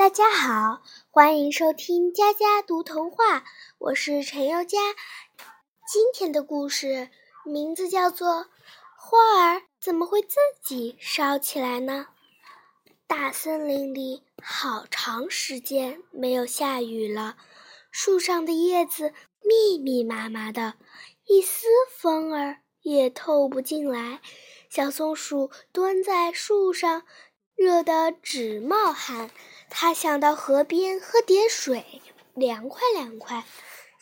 大家好，欢迎收听佳佳读童话，我是陈宥佳。今天的故事名字叫做《花儿怎么会自己烧起来呢》。大森林里好长时间没有下雨了，树上的叶子密密麻麻的，一丝风儿也透不进来。小松鼠蹲在树上，热得直冒汗。他想到河边喝点水，凉快凉快。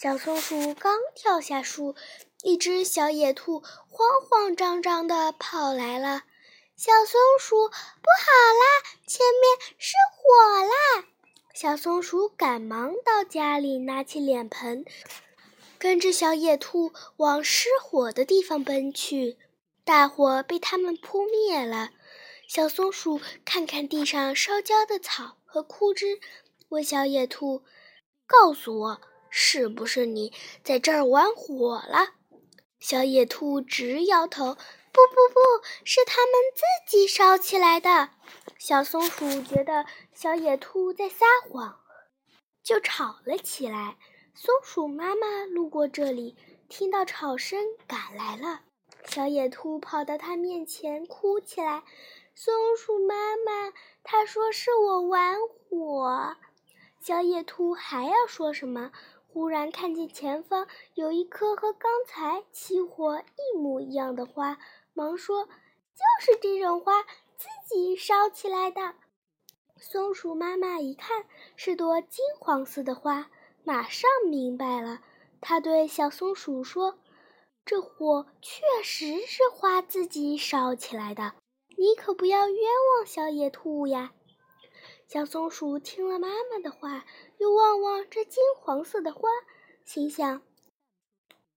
小松鼠刚跳下树，一只小野兔慌慌张张地跑来了。小松鼠，不好啦，前面失火啦！小松鼠赶忙到家里拿起脸盆，跟着小野兔往失火的地方奔去。大火被他们扑灭了。小松鼠看看地上烧焦的草和枯枝，问小野兔：“告诉我，是不是你在这儿玩火了？”小野兔直摇头：“不不不，是他们自己烧起来的。”小松鼠觉得小野兔在撒谎，就吵了起来。松鼠妈妈路过这里，听到吵声赶来了。小野兔跑到它面前，哭起来。松鼠妈妈，他说是我玩火。小野兔还要说什么？忽然看见前方有一颗和刚才起火一模一样的花，忙说：“就是这种花自己烧起来的。”松鼠妈妈一看是朵金黄色的花，马上明白了。她对小松鼠说：“这火确实是花自己烧起来的。”你可不要冤枉小野兔呀！小松鼠听了妈妈的话，又望望这金黄色的花，心想：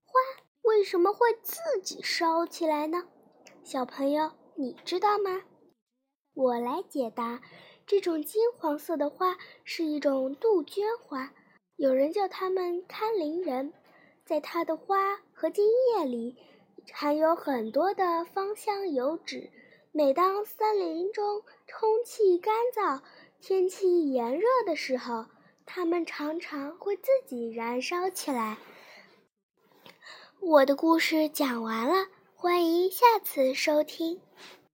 花为什么会自己烧起来呢？小朋友，你知道吗？我来解答：这种金黄色的花是一种杜鹃花，有人叫它们堪林人，在它的花和茎叶里含有很多的芳香油脂。每当森林中空气干燥、天气炎热的时候，它们常常会自己燃烧起来。我的故事讲完了，欢迎下次收听。